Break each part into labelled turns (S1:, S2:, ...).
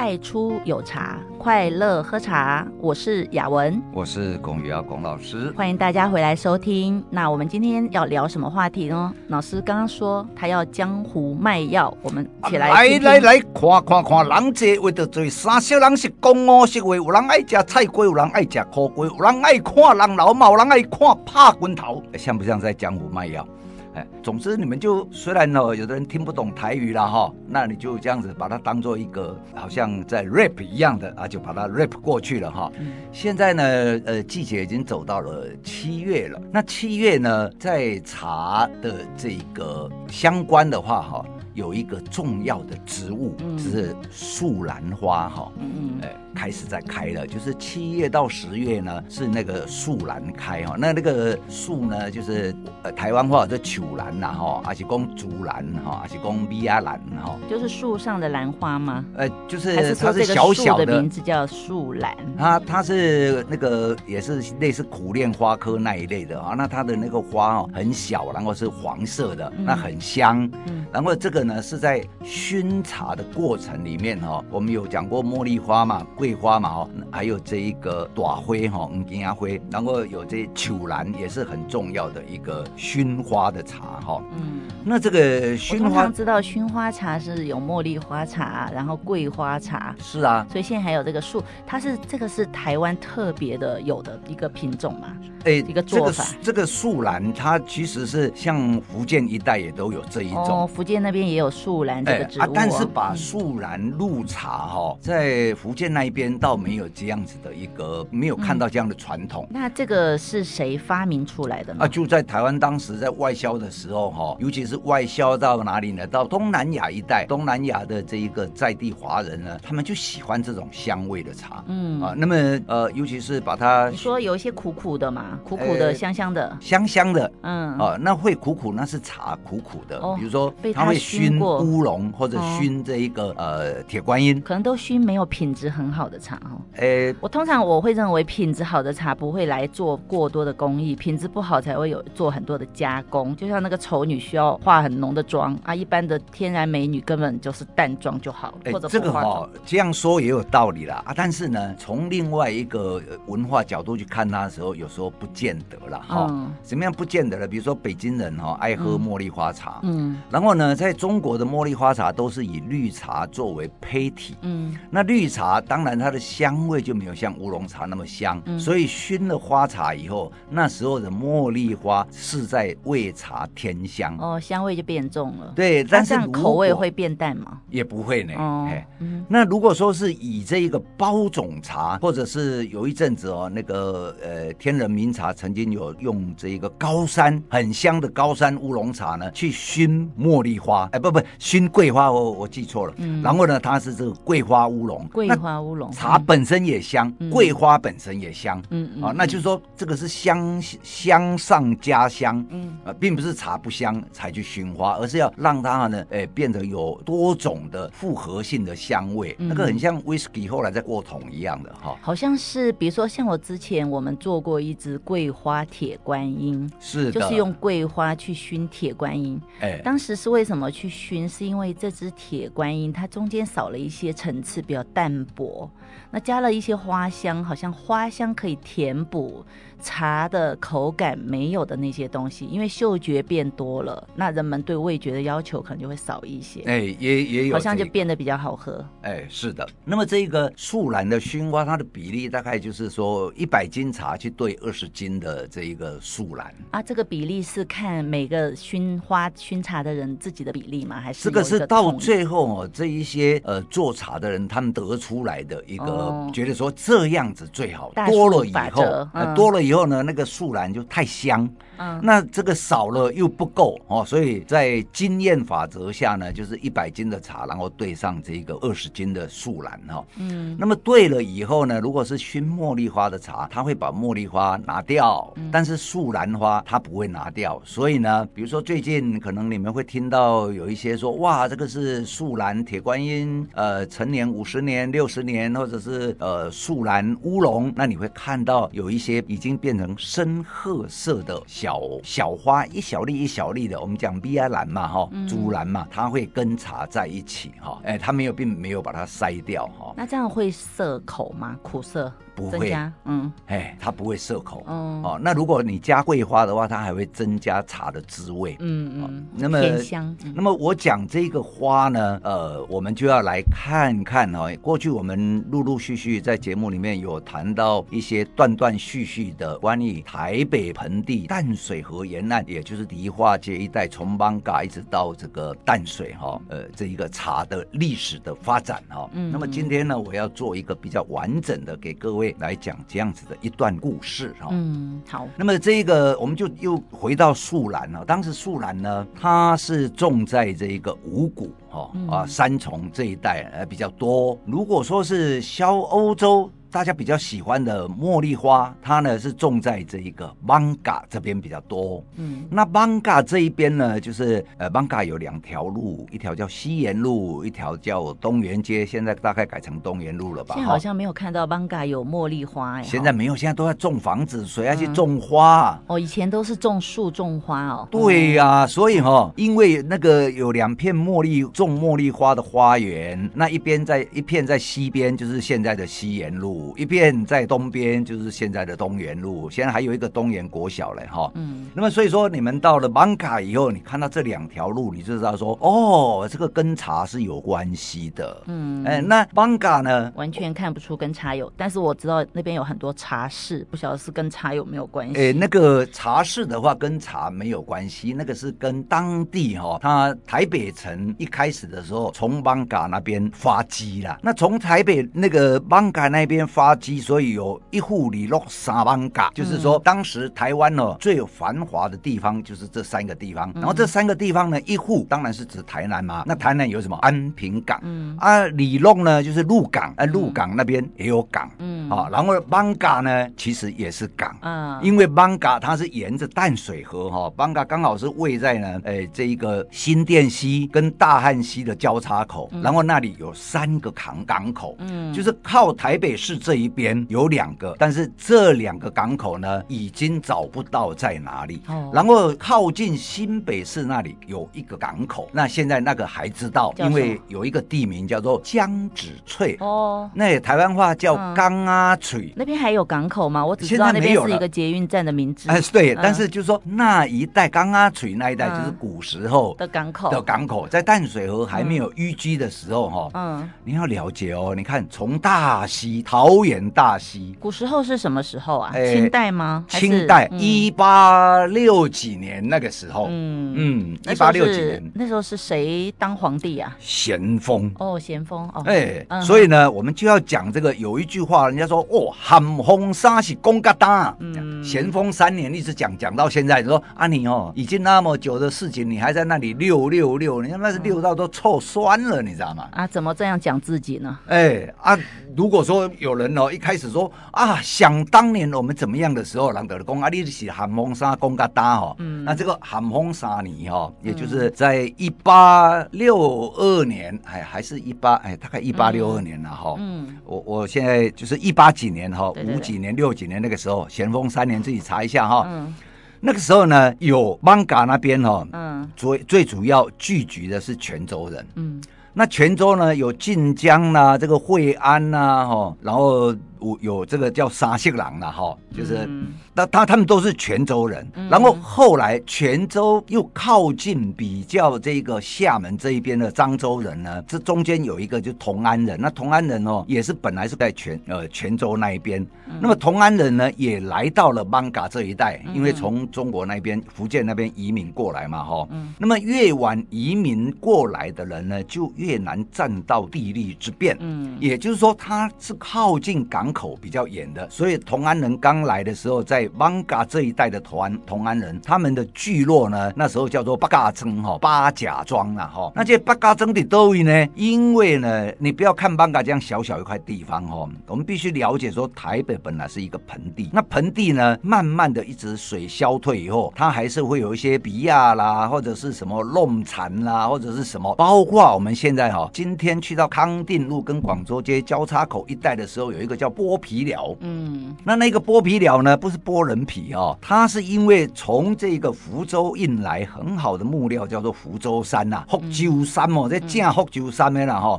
S1: 太初有茶，快乐喝茶。我是雅文，
S2: 我是龚于尧龚老师，
S1: 欢迎大家回来收听。那我们今天要聊什么话题呢？老师刚刚说他要江湖卖药，我们起来听听
S2: 来来来，看看看，人这为的最三小人是讲哦，是为有人爱吃菜龟，有人爱吃苦龟，有人爱看人老貌，有人爱看拍棍头，像不像在江湖卖药？哎，总之你们就虽然呢，有的人听不懂台语了哈，那你就这样子把它当做一个好像在 rap 一样的啊，就把它 rap 过去了哈。嗯、现在呢，呃，季节已经走到了七月了。那七月呢，在茶的这个相关的话哈，有一个重要的植物，是树兰花哈。嗯嗯。哎。开始在开了，就是七月到十月呢，是那个树兰开哈。那那个树呢，就是呃台湾话叫球兰呐哈，还是讲竹兰哈，还是讲米亚兰哈。
S1: 就是树上的兰花吗？
S2: 呃，就是它是小小的，
S1: 的名字叫树兰。
S2: 它它是那个也是类似苦楝花科那一类的啊。那它的那个花哦很小，然后是黄色的，那很香。嗯。然后这个呢是在熏茶的过程里面哈，我们有讲过茉莉花嘛。桂花嘛，哈，还有这一个短灰哈，嗯，金芽灰，然后有这秋兰也是很重要的一个熏花的茶，哈，嗯，那这个熏花，我通
S1: 常知道熏花茶是有茉莉花茶，然后桂花茶，
S2: 是啊，
S1: 所以现在还有这个树，它是这个是台湾特别的有的一个品种嘛，
S2: 哎，
S1: 一个做法，
S2: 这个这个树兰它其实是像福建一带也都有这一种，
S1: 哦，福建那边也有树兰这个植物，啊，
S2: 但是把树兰入茶哈，在福建那一。边倒没有这样子的一个，没有看到这样的传统。
S1: 那这个是谁发明出来的呢？
S2: 啊，就在台湾当时在外销的时候，哈，尤其是外销到哪里呢？到东南亚一带，东南亚的这一个在地华人呢，他们就喜欢这种香味的茶。嗯啊，那么呃，尤其是把它
S1: 你说有一些苦苦的嘛，苦苦的，香香的，
S2: 香香的。嗯啊，那会苦苦，那是茶苦苦的。比如说，它会熏乌龙或者熏这一个呃铁观音，
S1: 可能都熏没有品质很好。的茶哦，诶、欸，我通常我会认为品质好的茶不会来做过多的工艺，品质不好才会有做很多的加工。就像那个丑女需要化很浓的妆啊，一般的天然美女根本就是淡妆就好。
S2: 了、
S1: 或者
S2: 这个哈、哦，这样说也有道理啦啊。但是呢，从另外一个文化角度去看它的时候，有时候不见得了哈。嗯、什么样不见得了？比如说北京人哈、哦、爱喝茉莉花茶，嗯，然后呢，在中国的茉莉花茶都是以绿茶作为胚体，嗯，那绿茶当然。它的香味就没有像乌龙茶那么香，嗯、所以熏了花茶以后，那时候的茉莉花是在为茶添香
S1: 哦，香味就变重了。
S2: 对，但是
S1: 口味会变淡吗？
S2: 也不会呢。哦，嗯、那如果说是以这一个包种茶，或者是有一阵子哦，那个呃天人名茶曾经有用这一个高山很香的高山乌龙茶呢，去熏茉莉花，哎不不熏桂花，我我记错了。嗯，然后呢，它是这个桂花乌龙，
S1: 桂花乌龙。
S2: 茶本身也香，嗯、桂花本身也香，嗯嗯，啊，那就是说这个是香香上加香，嗯。啊，并不是茶不香才去熏花，而是要让它呢，哎，变得有多种的复合性的香味，嗯、那个很像威士忌后来再过桶一样的哈，
S1: 好像是，比如说像我之前我们做过一支桂花铁观音，
S2: 是
S1: 的，就是用桂花去熏铁观音，哎，当时是为什么去熏？是因为这只铁观音它中间少了一些层次，比较淡薄。那加了一些花香，好像花香可以填补。茶的口感没有的那些东西，因为嗅觉变多了，那人们对味觉的要求可能就会少一些。
S2: 哎，也也有，
S1: 好像就变得比较好喝。
S2: 哎，是的。那么这个树兰的熏花，它的比例大概就是说一百斤茶去兑二十斤的这一个树兰
S1: 啊。这个比例是看每个熏花熏茶的人自己的比例吗？还是
S2: 这个是到最后哦，这一些呃做茶的人他们得出来的一个、哦、觉得说这样子最好，多了以后，多了以后。呢，那个树兰就太香，嗯，那这个少了又不够哦，所以在经验法则下呢，就是一百斤的茶，然后兑上这个二十斤的树兰哈，嗯，那么兑了以后呢，如果是熏茉莉花的茶，它会把茉莉花拿掉，但是树兰花它不会拿掉，所以呢，比如说最近可能你们会听到有有一些说哇，这个是树兰铁观音，呃，陈年五十年、六十年，或者是呃树兰乌龙，那你会看到有一些已经变成深褐色的小小花，一小粒一小粒的，我们讲 B I 兰嘛，哈，珠兰嘛，它会跟茶在一起，哈，哎，它没有并没有把它筛掉，哈。
S1: 那这样会涩口吗？苦涩？
S2: 不会，
S1: 嗯，
S2: 哎，它不会涩口，哦，哦，那如果你加桂花的话，它还会增加茶的滋味，
S1: 嗯嗯，哦、那么甜香。
S2: 嗯、那么我讲这个花呢，呃，我们就要来看看哦。过去我们陆陆续续在节目里面有谈到一些断断续续的关于台北盆地淡水河沿岸，也就是梨花街一带，从邦嘎一直到这个淡水哈、哦，呃，这一个茶的历史的发展哈。哦、嗯，嗯。那么今天呢，我要做一个比较完整的给各位。来讲这样子的一段故事哈，
S1: 嗯，好。
S2: 那么这个我们就又回到树兰了。当时树兰呢，它是种在这个五谷哈啊三重这一带呃比较多。如果说是销欧洲。大家比较喜欢的茉莉花，它呢是种在这一个 Manga 这边比较多。嗯，那 Manga 这一边呢，就是呃 Manga 有两条路，一条叫西延路，一条叫东园街。现在大概改成东园路了吧？
S1: 现在好像没有看到 Manga 有茉莉花哎。
S2: 现在没有，现在都在种房子，谁要去种花？
S1: 嗯、哦，以前都是种树种花哦。
S2: 对呀、啊，所以哈、哦，因为那个有两片茉莉种茉莉花的花园，那一边在一片在西边，就是现在的西延路。一边在东边，就是现在的东园路，现在还有一个东园国小嘞，哈。嗯。那么所以说，你们到了艋舺以后，你看到这两条路，你就知道说，哦，这个跟茶是有关系的。嗯。哎，那艋舺呢？
S1: 完全看不出跟茶有，但是我知道那边有很多茶室，不晓得是跟茶有没有关系。
S2: 哎，那个茶室的话，跟茶没有关系，那个是跟当地哈，它台北城一开始的时候，从艋舺那边发迹了。那从台北那个艋舺那边。发迹，所以有一户里落三艋舺，就是说当时台湾呢最有繁华的地方就是这三个地方。然后这三个地方呢，一户当然是指台南嘛。那台南有什么？安平港。嗯啊，里落呢就是鹿港，啊鹿港那边也有港。嗯啊，然后邦嘎呢其实也是港。嗯，因为邦嘎它是沿着淡水河哈，邦嘎刚好是位在呢，哎这一个新店溪跟大汉溪的交叉口，然后那里有三个港港口。嗯，就是靠台北市。这一边有两个，但是这两个港口呢，已经找不到在哪里。哦，然后靠近新北市那里有一个港口，那现在那个还知道，因为有一个地名叫做江子翠。哦，那台湾话叫江阿翠。
S1: 那边还有港口吗？我只知道那边是一个捷运站的名字。
S2: 哎，对，但是就是说那一带江阿翠那一带就是古时候
S1: 的港口
S2: 的港口，在淡水河还没有淤积的时候，哈，嗯，你要了解哦。你看从大溪桃园大溪，
S1: 古时候是什么时候啊？清代吗？
S2: 清代一八六几年那个时候。嗯嗯，一八六几年
S1: 那时候是谁当皇帝啊？
S2: 咸丰。
S1: 哦，咸丰哦。
S2: 哎，所以呢，我们就要讲这个。有一句话，人家说哦，咸丰三是公家大。嗯，咸丰三年一直讲讲到现在，说啊你哦，已经那么久的事情，你还在那里六六六，你看那是六到都臭酸了，你知道吗？
S1: 啊，怎么这样讲自己呢？
S2: 哎啊，如果说有人哦，一开始说啊，想当年我们怎么样的时候，人得讲啊，你是寒风沙公嘎达哈。嗯，那这个寒风沙尼哈，也就是在一八六二年，哎，还是一八哎，大概一八六二年了哈。嗯，我我现在就是一八几年哈，五几年、六几年那个时候，咸丰三年自己查一下哈。嗯，那个时候呢，有艋舺那边哈，嗯，最最主要聚集的是泉州人。嗯，那泉州呢，有晋江啊，这个惠安呐，哈，然后。有有这个叫三色人了哈，就是那他他们都是泉州人，然后后来泉州又靠近比较这个厦门这一边的漳州人呢，这中间有一个就同安人，那同安人哦也是本来是在泉呃泉州那一边，那么同安人呢也来到了艋舺这一带，因为从中国那边福建那边移民过来嘛哈，那么越晚移民过来的人呢，就越难占到地利之便，嗯，也就是说他是靠近港。港口比较远的，所以同安人刚来的时候，在艋舺这一带的同安同安人，他们的聚落呢，那时候叫做八嘎庄哈，八甲庄啊哈。那这八嘎庄的多位呢？因为呢，你不要看邦嘎这样小小一块地方哈，我们必须了解说，台北本来是一个盆地，那盆地呢，慢慢的一直水消退以后，它还是会有一些比亚啦，或者是什么弄蚕啦，或者是什么，包括我们现在哈，今天去到康定路跟广州街交叉口一带的时候，有一个叫剥皮寮，嗯，那那个剥皮寮呢，不是剥人皮哦，它是因为从这个福州运来很好的木料，叫做福州山呐，福州山哦，这正福州山的啦哈，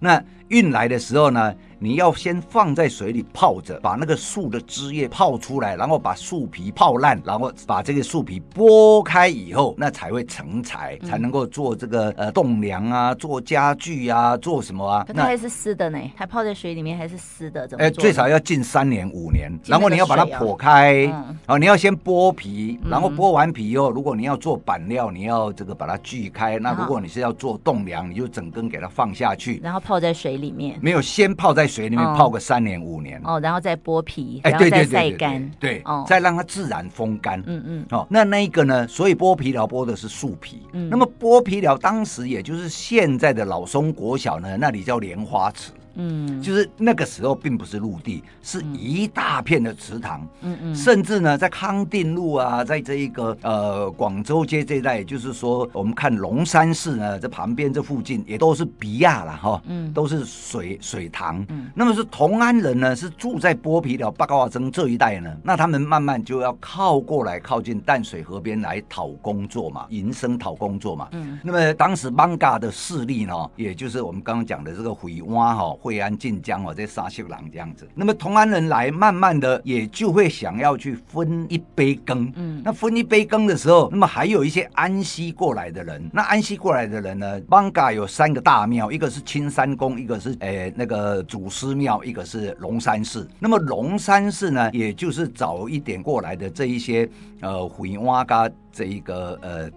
S2: 那运来的时候呢。你要先放在水里泡着，把那个树的枝叶泡出来，然后把树皮泡烂，然后把这个树皮剥开以后，那才会成材，才能够做这个呃栋梁啊，做家具啊，做什么啊？
S1: 可它还是湿的呢，它泡在水里面还是湿的，怎么？
S2: 哎，最少要近三年五年，然后你要把它剖开，嗯、哦，你要先剥皮，然后剥完皮以后，如果你要做板料，你要这个把它锯开，那如果你是要做栋梁，你就整根给它放下去，
S1: 然后泡在水里面，
S2: 没有先泡在。水里面泡个三年五年。
S1: 哦，然后再剥皮，哎，对对晒干，
S2: 对，再让它自然风干，嗯嗯，哦，那那一个呢？所以剥皮疗剥的是树皮，嗯，那么剥皮疗当时也就是现在的老松国小呢，那里叫莲花池。嗯，就是那个时候并不是陆地，是一大片的池塘。嗯嗯，甚至呢，在康定路啊，在这一个呃广州街这一带，也就是说，我们看龙山寺呢，这旁边这附近也都是比亚了哈。嗯，都是水水塘。嗯，那么是同安人呢，是住在剥皮寮、八卦庄这一带呢，那他们慢慢就要靠过来，靠近淡水河边来讨工作嘛，营生讨工作嘛。嗯，那么当时邦嘎的势力呢，也就是我们刚刚讲的这个回洼哈。惠安、晋江哦，这沙秀郎这样子，那么同安人来，慢慢的也就会想要去分一杯羹。嗯，那分一杯羹的时候，那么还有一些安溪过来的人。那安溪过来的人呢，邦嘎有三个大庙，一个是青山宫，一个是诶、呃、那个祖师庙，一个是龙山寺。那么龙山寺呢，也就是早一点过来的这一些呃匪洼噶这一个呃。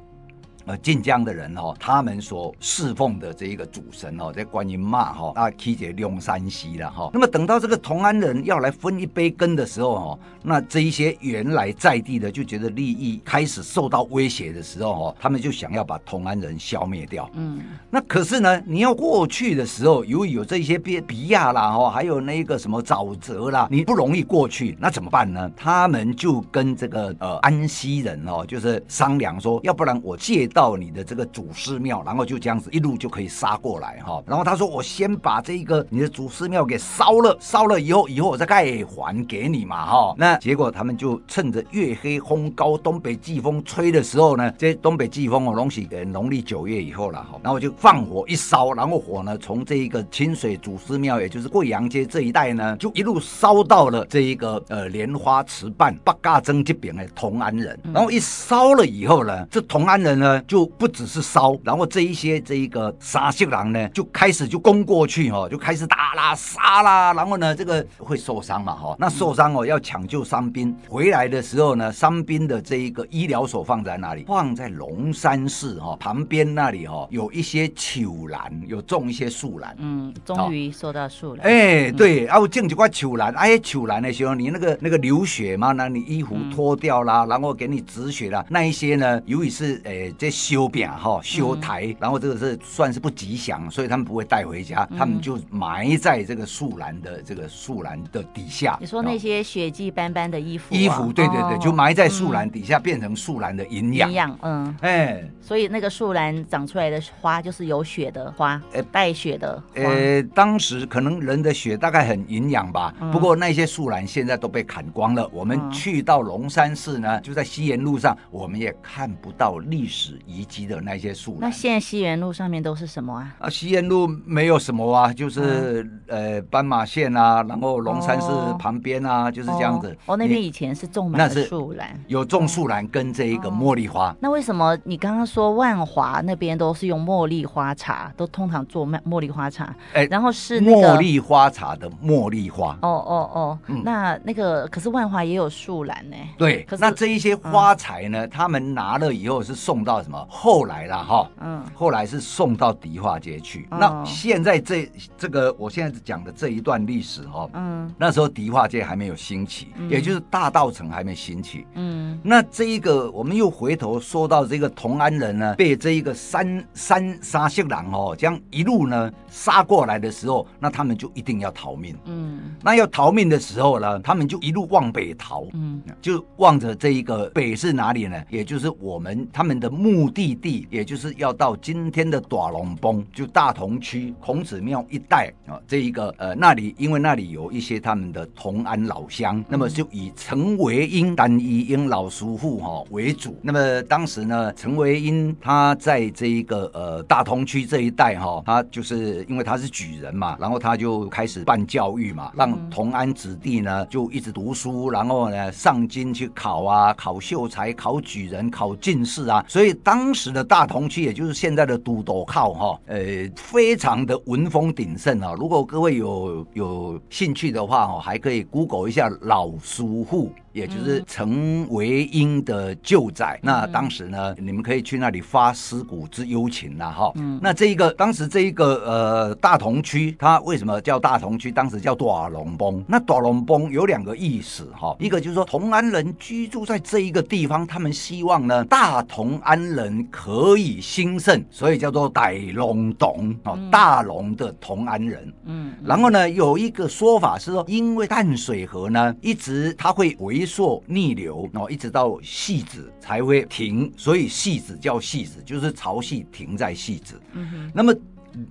S2: 呃，晋江的人哦，他们所侍奉的这一个主神哦，在观音骂哈啊，七节龙山西了哈。那么等到这个同安人要来分一杯羹的时候哦，那这一些原来在地的就觉得利益开始受到威胁的时候哦，他们就想要把同安人消灭掉。嗯，那可是呢，你要过去的时候，由于有这些比比亚啦哈，还有那个什么沼泽啦，你不容易过去，那怎么办呢？他们就跟这个呃安溪人哦，就是商量说，要不然我借。到你的这个祖师庙，然后就这样子一路就可以杀过来哈。然后他说：“我先把这个你的祖师庙给烧了，烧了以后，以后我再盖还给你嘛哈。”那结果他们就趁着月黑风高、东北季风吹的时候呢，这东北季风哦，东西给农历九月以后了哈，然后就放火一烧，然后火呢从这一个清水祖师庙，也就是贵阳街这一带呢，就一路烧到了这一个呃莲花池畔八嘎曾这边的同安人。然后一烧了以后呢，这同安人呢。就不只是烧，然后这一些这一个三色人呢，就开始就攻过去哦，就开始打啦杀啦，然后呢，这个会受伤嘛哈，那受伤哦要抢救伤兵回来的时候呢，伤兵的这一个医疗所放在哪里？放在龙山寺哈旁边那里哈，有一些丘兰，有种一些树兰。嗯，
S1: 终于说到树兰。
S2: 哎，对，啊，我种几块丘兰，哎，丘兰的时候你那个那个流血嘛，那你衣服脱掉啦，然后给你止血啦，那一些呢，由于是诶这。修饼哈，修台，嗯、然后这个是算是不吉祥，所以他们不会带回家，嗯、他们就埋在这个树兰的这个树兰的底下。
S1: 你说那些血迹斑斑的衣服、啊，
S2: 衣服对对对，就埋在树兰底下，变成树兰的营养。营养，
S1: 嗯，哎，所以那个树兰长出来的花就是有血的花，呃，带血的。
S2: 呃，当时可能人的血大概很营养吧，嗯、不过那些树兰现在都被砍光了。我们去到龙山寺呢，就在西延路上，我们也看不到历史。遗迹的那些树，
S1: 那现在西园路上面都是什么啊？
S2: 啊，西园路没有什么啊，就是、嗯、呃斑马线啊，然后龙山寺旁边啊，哦、就是这样子。
S1: 哦，哦那边以前是种满了树兰，
S2: 有种树兰跟这一个茉莉花。
S1: 哦、那为什么你刚刚说万华那边都是用茉莉花茶，都通常做茉莉花茶？哎，然后是那个
S2: 茉莉花茶的茉莉花。
S1: 哦哦哦，嗯、那那个可是万华也有树兰呢。
S2: 对，可是那这一些花材呢，嗯、他们拿了以后是送到什么？什么？后来了哈，嗯，后来是送到迪化街去。哦、那现在这这个我现在讲的这一段历史哈，嗯，那时候迪化街还没有兴起，嗯、也就是大道城还没兴起，嗯，那这一个我们又回头说到这个同安人呢，被这一个三三三色狼哦，这样一路呢杀过来的时候，那他们就一定要逃命，嗯，那要逃命的时候呢，他们就一路往北逃，嗯，就望着这一个北是哪里呢？也就是我们他们的目的地，也就是要到今天的大龙崩，就大同区孔子庙一带啊，这一个呃那里，因为那里有一些他们的同安老乡，那么就以陈维英、单一英老叔父哈为主。那么当时呢，陈维英他在这一个呃大同区这一带哈，他就是因为他是举人嘛，然后他就开始办教育嘛，让同安子弟呢就一直读书，然后呢上京去考啊，考秀才、考举人、考进士啊。所以当时的大同区，也就是现在的都斗靠哈，呃，非常的文风鼎盛啊。如果各位有有兴趣的话，哈，还可以 Google 一下老苏户。也就是陈维英的旧宅，嗯、那当时呢，你们可以去那里发思古之幽情了哈。嗯，那这一个当时这一个呃大同区，它为什么叫大同区？当时叫大龙崩。那大龙崩有两个意思哈，一个就是说同安人居住在这一个地方，他们希望呢大同安人可以兴盛，所以叫做大龙洞哦，大龙的同安人。嗯，然后呢有一个说法是说，因为淡水河呢一直它会围。回溯逆流，然后一直到戏子才会停，所以戏子叫戏子，就是潮汐停在戏子。嗯哼，那么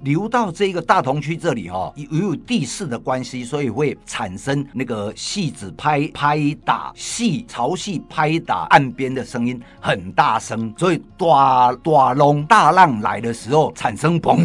S2: 流到这个大同区这里哈、哦，有地势的关系，所以会产生那个戏子拍拍打戏潮汐拍打岸边的声音很大声，所以大大浪大浪来的时候产生嘣。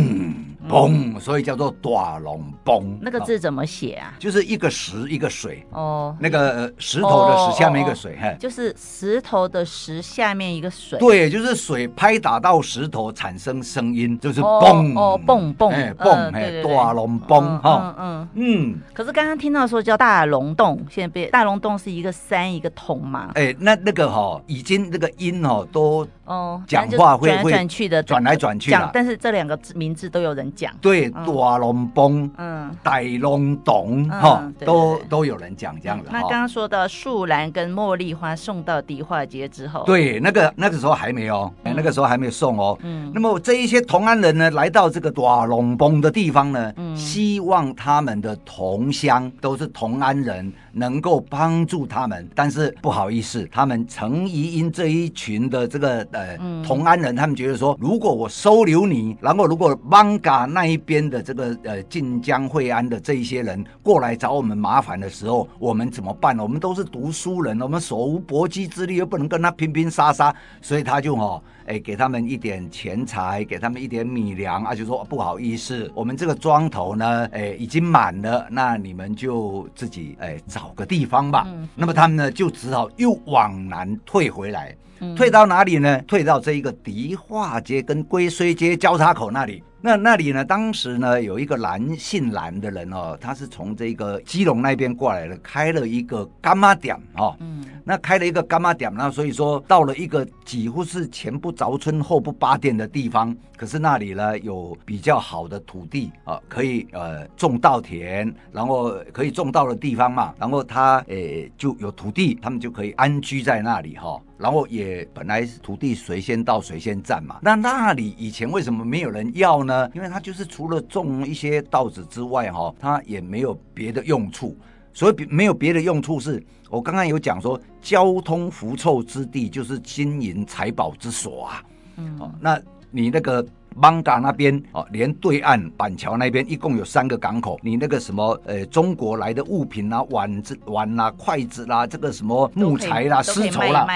S2: 嗯崩，所以叫做大龙崩。
S1: 那个字怎么写啊？
S2: 就是一个石一个水哦，那个石头的石下面一个水，嘿，
S1: 就是石头的石下面一个水。
S2: 对，就是水拍打到石头产生声音，就是嘣
S1: 哦，嘣嘣，
S2: 哎，嘣，哎，大龙崩哈，嗯
S1: 嗯。可是刚刚听到说叫大龙洞，现在变大龙洞是一个山一个桶嘛？
S2: 哎，那那个哈，已经那个音哦都哦，讲话会会转来转去的，转来转去的。
S1: 但是这两个名字都有人。讲
S2: 对，大龙崩，嗯，大龙洞，哈，都都有人讲这样子。
S1: 那刚刚说到树兰跟茉莉花送到迪化街之后，
S2: 对，那个那个时候还没有，那个时候还没有送哦。嗯，那么这一些同安人呢，来到这个大龙崩的地方呢，希望他们的同乡都是同安人，能够帮助他们。但是不好意思，他们陈仪英这一群的这个呃同安人，他们觉得说，如果我收留你，然后如果艋舺那一边的这个呃晋江惠安的这一些人过来找我们麻烦的时候，我们怎么办呢？我们都是读书人，我们手无搏击之力，又不能跟他拼拼杀杀，所以他就哈哎给他们一点钱财，给他们一点米粮啊，就说不好意思，我们这个庄头呢哎已经满了，那你们就自己哎找个地方吧。嗯、那么他们呢就只好又往南退回来，嗯、退到哪里呢？退到这一个迪化街跟龟虽街交叉口那里。那那里呢？当时呢，有一个蓝姓蓝的人哦，他是从这个基隆那边过来的，开了一个干妈店哦。嗯。那开了一个干妈店，那所以说到了一个几乎是前不着村后不搭店的地方，可是那里呢有比较好的土地啊，可以呃种稻田，然后可以种稻的地方嘛，然后他诶就有土地，他们就可以安居在那里哈。然后也本来土地谁先到谁先占嘛。那那里以前为什么没有人要呢？因为它就是除了种一些稻子之外，哈，它也没有别的用处。所以没有别的用处是，我刚刚有讲说，交通符臭之地就是金银财宝之所啊。嗯，哦，那你那个。艋舺那边哦，连对岸板桥那边一共有三个港口。你那个什么呃，中国来的物品啊，碗子碗啊，筷子啦，这个什么木材啦、丝绸啦，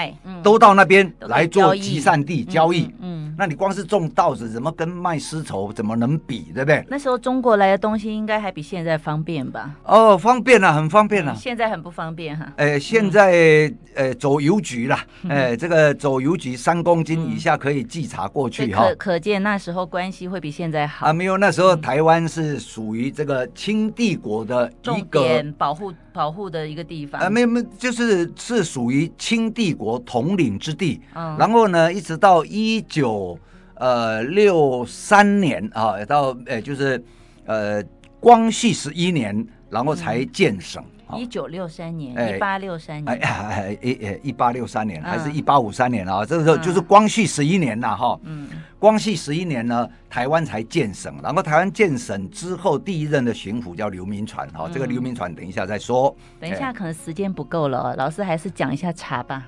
S2: 都到那边来做集散地交易。嗯，那你光是种稻子，怎么跟卖丝绸怎么能比，对不对？
S1: 那时候中国来的东西应该还比现在方便吧？
S2: 哦，方便了，很方便了。
S1: 现在很不方便哈。
S2: 呃，现在呃走邮局了，呃，这个走邮局三公斤以下可以寄查过去哈。
S1: 可可见那时时候关系会比现在好
S2: 啊？没有，那时候台湾是属于这个清帝国的一个
S1: 保护保护的一个地方
S2: 啊，没有没有，就是是属于清帝国统领之地。嗯，然后呢，一直到一九呃六三年啊，到呃就是呃光绪十一年，然后才建省。嗯
S1: 一九六三年，一八六三年，
S2: 哎哎一八六三年，还是一八五三年啊？这个时候就是光绪十一年了哈。嗯，光绪十一年呢，台湾才建省。然后台湾建省之后，第一任的巡抚叫刘铭传哈。这个刘铭传等一下再说。
S1: 等一下可能时间不够了，老师还是讲一下茶吧。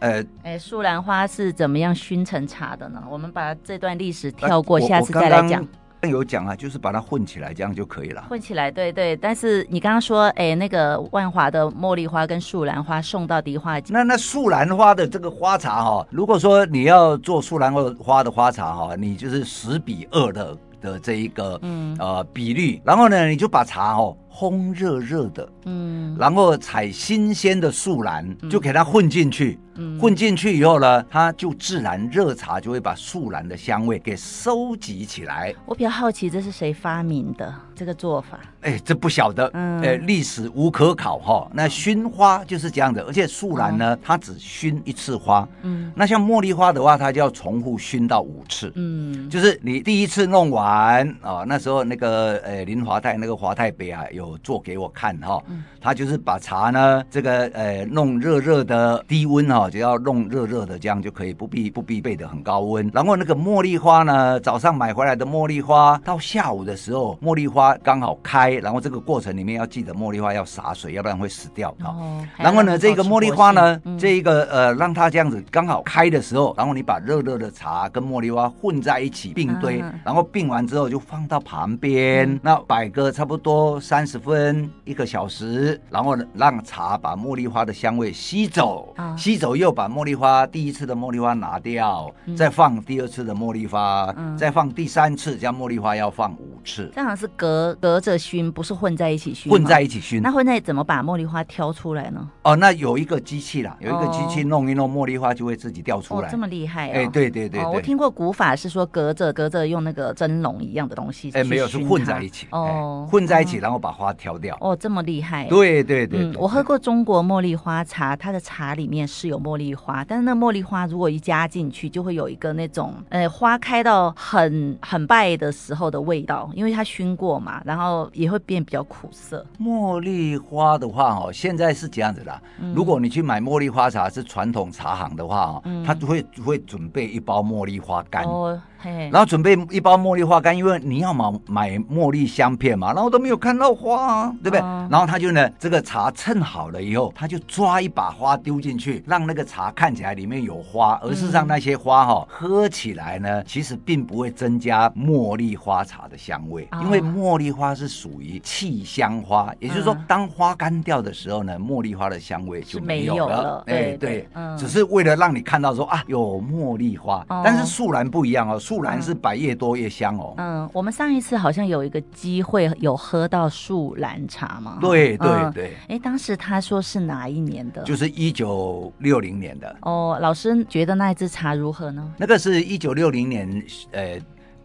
S1: 呃，哎，树兰花是怎么样熏成茶的呢？我们把这段历史跳过，下次再来讲。
S2: 有讲啊，就是把它混起来，这样就可以了。
S1: 混起来，对对。但是你刚刚说，哎，那个万华的茉莉花跟树兰花送到迪化街，
S2: 那那树兰花的这个花茶哈、哦，如果说你要做树兰花的花茶哈，你就是十比二的的这一个嗯呃比率，然后呢，你就把茶哦。烘热热的，嗯，然后采新鲜的树兰，就给它混进去，嗯，混进去以后呢，它就自然热茶就会把树兰的香味给收集起来。
S1: 我比较好奇，这是谁发明的这个做法？
S2: 哎，这不晓得，嗯，哎，历史无可考哈。那熏花就是这样的，而且树兰呢，它只熏一次花，嗯，那像茉莉花的话，它就要重复熏到五次，嗯，就是你第一次弄完啊，那时候那个呃林华泰那个华泰杯啊。有做给我看哈，他就是把茶呢，这个呃弄热热的低温哈，就要弄热热的这样就可以，不必不必备的很高温。然后那个茉莉花呢，早上买回来的茉莉花，到下午的时候，茉莉花刚好开，然后这个过程里面要记得茉莉花要洒水，要不然会死掉。哦。然后呢，这个茉莉花呢，这一个呃让它这样子刚好开的时候，然后你把热热的茶跟茉莉花混在一起并堆，然后并完之后就放到旁边，那摆个差不多三十分一个小时，然后让茶把茉莉花的香味吸走，啊、吸走又把茉莉花第一次的茉莉花拿掉，嗯、再放第二次的茉莉花，嗯、再放第三次，这样茉莉花要放五次。
S1: 这样是隔隔着熏，不是混在一起熏。
S2: 混在一起熏，
S1: 那混在怎么把茉莉花挑出来呢？
S2: 哦，那有一个机器啦，有一个机器弄一弄，茉莉花就会自己掉出来。
S1: 哦、这么厉害、哦？
S2: 哎，对对对，对、哦，
S1: 我听过古法是说隔着隔着用那个蒸笼一样的东西，
S2: 哎，没有，是混在一起。哦，混在一起，然后把花挑掉。
S1: 哦。这么厉害？
S2: 对对对，
S1: 嗯，我喝过中国茉莉花茶，它的茶里面是有茉莉花，但是那茉莉花如果一加进去，就会有一个那种呃花开到很很败的时候的味道，因为它熏过嘛，然后也会变比较苦涩。
S2: 茉莉花的话哦，现在是这样子的，嗯，如果你去买茉莉花茶是传统茶行的话哦，嗯，他会会准备一包茉莉花干。哦然后准备一包茉莉花干，因为你要买买茉莉香片嘛，然后都没有看到花啊，对不对？然后他就呢，这个茶称好了以后，他就抓一把花丢进去，让那个茶看起来里面有花，而事实上那些花哈、哦，喝起来呢，其实并不会增加茉莉花茶的香味，因为茉莉花是属于气香花，也就是说，当花干掉的时候呢，茉莉花的香味就没有了。哎，对，只是为了让你看到说啊，有茉莉花，但是树兰不一样哦。树兰是摆越多越香哦。
S1: 嗯，我们上一次好像有一个机会有喝到树兰茶嘛。
S2: 对对对。
S1: 哎，当时他说是哪一年的？
S2: 就是一九六零年的。
S1: 哦，老师觉得那一支茶如何呢？
S2: 那个是一九六零年，呃，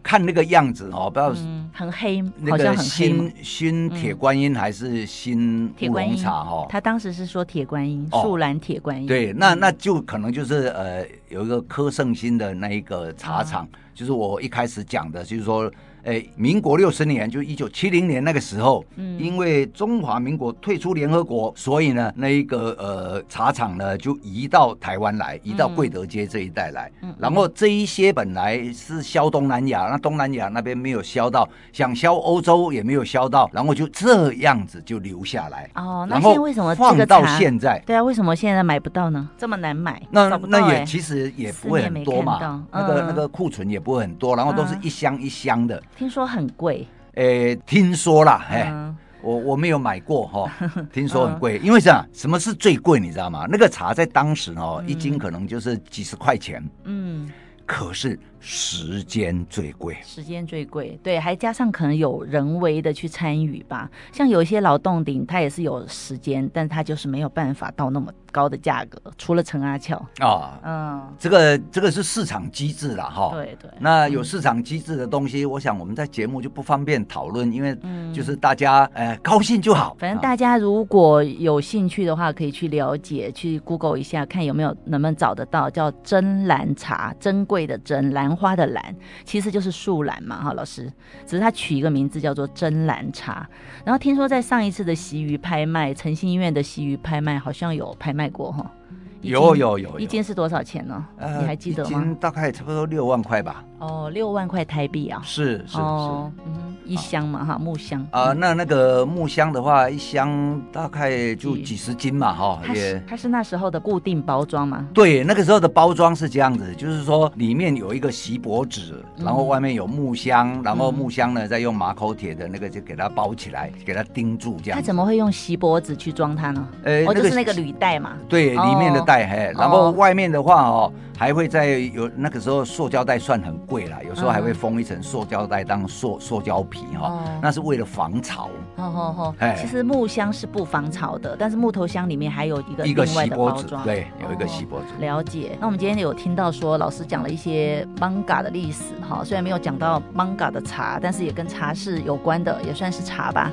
S2: 看那个样子哦，不知道
S1: 很黑，好像很
S2: 黑。熏铁观音还是新铁观音茶哦？
S1: 他当时是说铁观音，树兰铁观音。
S2: 对，那那就可能就是呃，有一个柯胜新的那一个茶厂。就是我一开始讲的，就是说。哎，民国六十年，就一九七零年那个时候，嗯，因为中华民国退出联合国，所以呢，那一个呃茶厂呢就移到台湾来，移到贵德街这一带来。嗯，然后这一些本来是销东南亚，那东南亚那边没有销到，想销欧洲也没有销到，然后就这样子就留下来。
S1: 哦，那现在为什么
S2: 放到现在？
S1: 对啊，为什么现在买不到呢？这么难买？
S2: 那那也其实也不会很多嘛，那个那个库存也不会很多，然后都是一箱一箱的。
S1: 听说很贵，
S2: 诶，听说啦，哎、嗯，我我没有买过哈，听说很贵，嗯、因为这样，什么是最贵？你知道吗？那个茶在当时哦，嗯、一斤可能就是几十块钱，嗯，可是时间最贵，
S1: 时间最贵，对，还加上可能有人为的去参与吧。像有一些老冻顶，它也是有时间，但它就是没有办法到那么高的价格。除了陈阿俏
S2: 啊，嗯，这个这个是市场机制了哈。
S1: 对对。
S2: 那有市场机制的东西，嗯、我想我们在节目就不方便讨论，因为就是大家呃高兴就好。
S1: 反正大家如果有兴趣的话，可以去了解，去 Google 一下，看有没有能不能找得到叫真兰茶，珍贵的珍兰。花的兰其实就是树兰嘛，哈，老师，只是他取一个名字叫做真兰茶。然后听说在上一次的习鱼拍卖，诚心医院的习鱼拍卖好像有拍卖过，哈，
S2: 有有有，
S1: 一斤是多少钱呢？呃、你还记得吗？
S2: 一斤大概差不多六万块吧。
S1: 哦，六万块台币啊！
S2: 是是是，哦、
S1: 嗯，一箱嘛哈，木箱
S2: 啊、呃。那那个木箱的话，一箱大概就几十斤嘛哈。也，
S1: 它是那时候的固定包装吗？
S2: 对，那个时候的包装是这样子，就是说里面有一个锡箔纸，然后外面有木箱，嗯、然后木箱呢再用马口铁的那个就给它包起来，给它钉住这样。它
S1: 怎么会用锡箔纸去装它呢？呃，哦，就是那个铝袋嘛。
S2: 对，里面的袋嘿，然后外面的话哦。还会在有那个时候，塑胶袋算很贵了，有时候还会封一层塑胶袋当塑塑胶皮哈，哦、那是为了防潮。哦哦
S1: 哦，哎，其实木箱是不防潮的，但是木头箱里面还有一个一个锡箔纸，
S2: 对，有一个锡箔纸。
S1: 了解。那我们今天有听到说老师讲了一些 Manga 的历史哈，虽然没有讲到 Manga 的茶，但是也跟茶是有关的，也算是茶吧。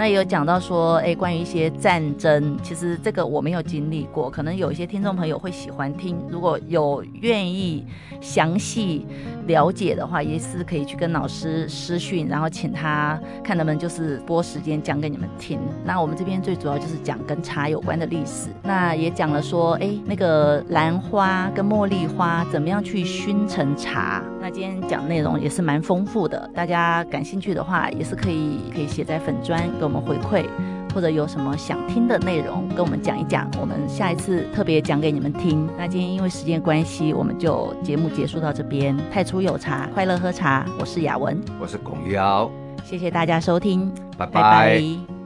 S1: 那也有讲到说，哎，关于一些战争，其实这个我没有经历过，可能有一些听众朋友会喜欢听。如果有愿意详细了解的话，也是可以去跟老师私讯，然后请他看能不能就是播时间讲给你们听。那我们这边最主要就是讲跟茶有关的历史，那也讲了说，哎，那个兰花跟茉莉花怎么样去熏成茶。那今天讲内容也是蛮丰富的，大家感兴趣的话，也是可以可以写在粉砖我们回馈，或者有什么想听的内容，跟我们讲一讲，我们下一次特别讲给你们听。那今天因为时间关系，我们就节目结束到这边。太初有茶，快乐喝茶，我是雅文，
S2: 我是龚于尧，
S1: 谢谢大家收听，
S2: 拜拜。拜拜。